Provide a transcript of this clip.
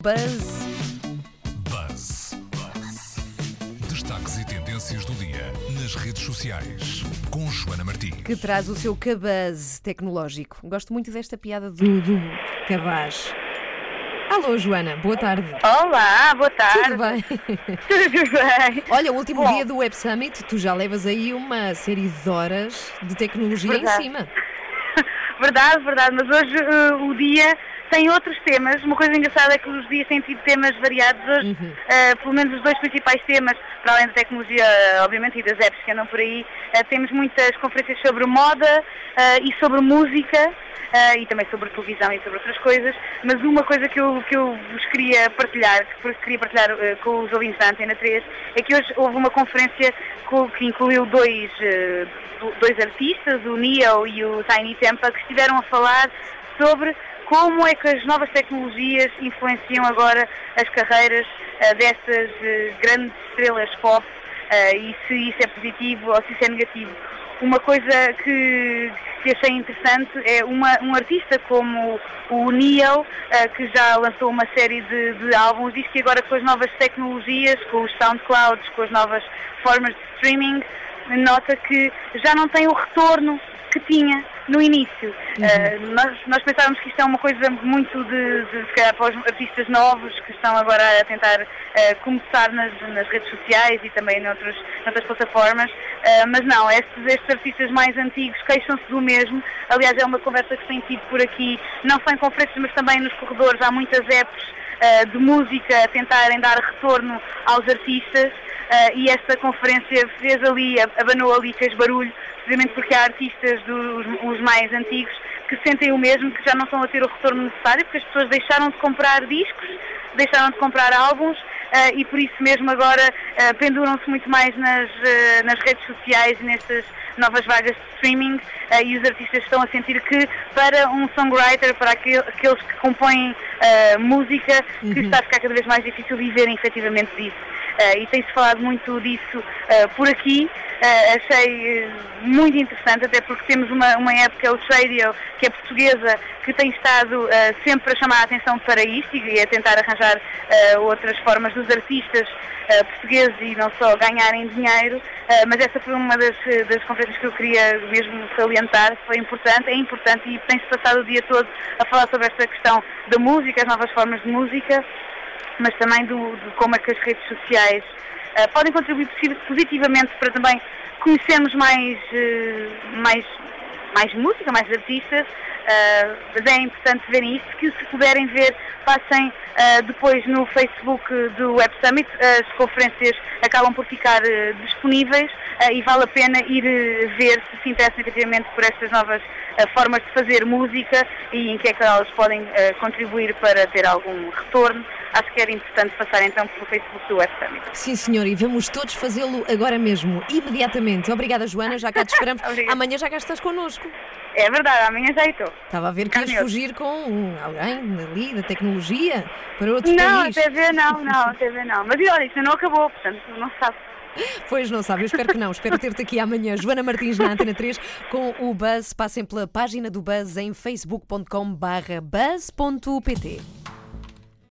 Buzz. Buzz. Destaques e tendências do dia nas redes sociais com Joana Martins. que traz o seu cabaz tecnológico. Gosto muito desta piada do, do cabaz. Alô, Joana, boa tarde. Olá, boa tarde. Tudo bem? Tudo bem? Olha, o último Bom. dia do Web Summit, tu já levas aí uma série de horas de tecnologia Verdade. em cima. Verdade, verdade, mas hoje eh, o dia tem outros temas. Uma coisa engraçada é que os dias têm tido temas variados. Hoje, Uhum. eh, pelo menos os dois principais temas, para além da tecnologia, obviamente, e das apps que andam por aí, eh, temos muitas conferências sobre moda eh, e sobre música. e também sobre televisão e sobre outras coisas, mas uma coisa que eu, que eu vos queria partilhar, que queria partilhar com os ouvintes da Antena 3, é que hoje houve uma conferência co- que incluiu dois, do- dois artistas, o Neo e o Tiny Tempa, que estiveram a falar sobre como é que as novas tecnologias influenciam agora as carreiras dessas eh, grandes estrelas pop eh, e se isso é positivo ou se isso é negativo. Uma coisa que, que achei interessante é uma- um artista como o eh, que já lançou uma série de, de álbuns, diz que agora com as novas tecnologias, com os SoundClouds, com as novas formas de streaming, nota que já não tem o retorno que tinha no início. Eh, nós, nós pensávamos que isto é uma coisa muito de, de se calhar, para os artistas novos que estão agora a tentar eh, começar nas, nas redes sociais e também noutros, noutras plataformas, Eh, mas não, estes, estes artistas mais antigos queixam-se do mesmo. Aliás, é uma conversa que tem tido por aqui, não só em conferências, mas também nos corredores. Há muitas apps de música a tentarem dar retorno aos artistas. Uh, e esta conferência fez ali, abanou ali, fez barulho, precisamente porque há artistas dos os mais antigos que sentem o mesmo, que já não estão a ter o retorno necessário, porque as pessoas deixaram de comprar discos, deixaram de comprar álbuns uh, e por isso mesmo agora uh, penduram-se muito mais nas, nas redes sociais e nestas novas vagas de streaming e os artistas estão a sentir que para um songwriter, para aquele- aqueles que compõem música, que está a ficar cada vez mais difícil viverem efetivamente disso. Eh, e tem-se falado muito disso eh, por aqui. Eh, achei muito interessante, até porque temos uma, uma app que é o Tradio, que é portuguesa, que tem estado sempre a chamar a atenção para isto e a tentar arranjar outras formas dos artistas portugueses e não só ganharem dinheiro. Mas essa foi uma das, das conferências que eu queria mesmo salientar, foi importante, é importante e tem-se passado o dia todo a falar sobre esta questão da música, as novas formas de música mas também do, de como é que as redes sociais eh, podem contribuir posi- positivamente para também conhecermos mais, eh, mais, mais música, mais artistas. eh, mas é importante verem isso, que se puderem ver, passem depois no Facebook do Web Summit. As conferências acabam por ficar disponíveis e vale a pena ir ver se se interessam efetivamente por estas novas formas de fazer música e em que é que elas podem contribuir para ter algum retorno. Acho que era importante passar então pelo Facebook do Web Summit. Sim, senhor, e vamos todos fazê-lo agora mesmo, imediatamente. Obrigada, Joana, já cá te esperamos. Amanhã já cá estás connosco. É verdade, amanhã já estou. Estava a ver que ias fugir com alguém ali da tecnologia para outro Não, país. TV não, não, TV não. Mas olha, isso não acabou, portanto não se sabe. Pois não sabe, eu espero que não. Espero ter-te aqui amanhã. Joana Martins na Antena 3 com o Buzz. Passem pela página do Buzz em facebook.com/buzz.pt.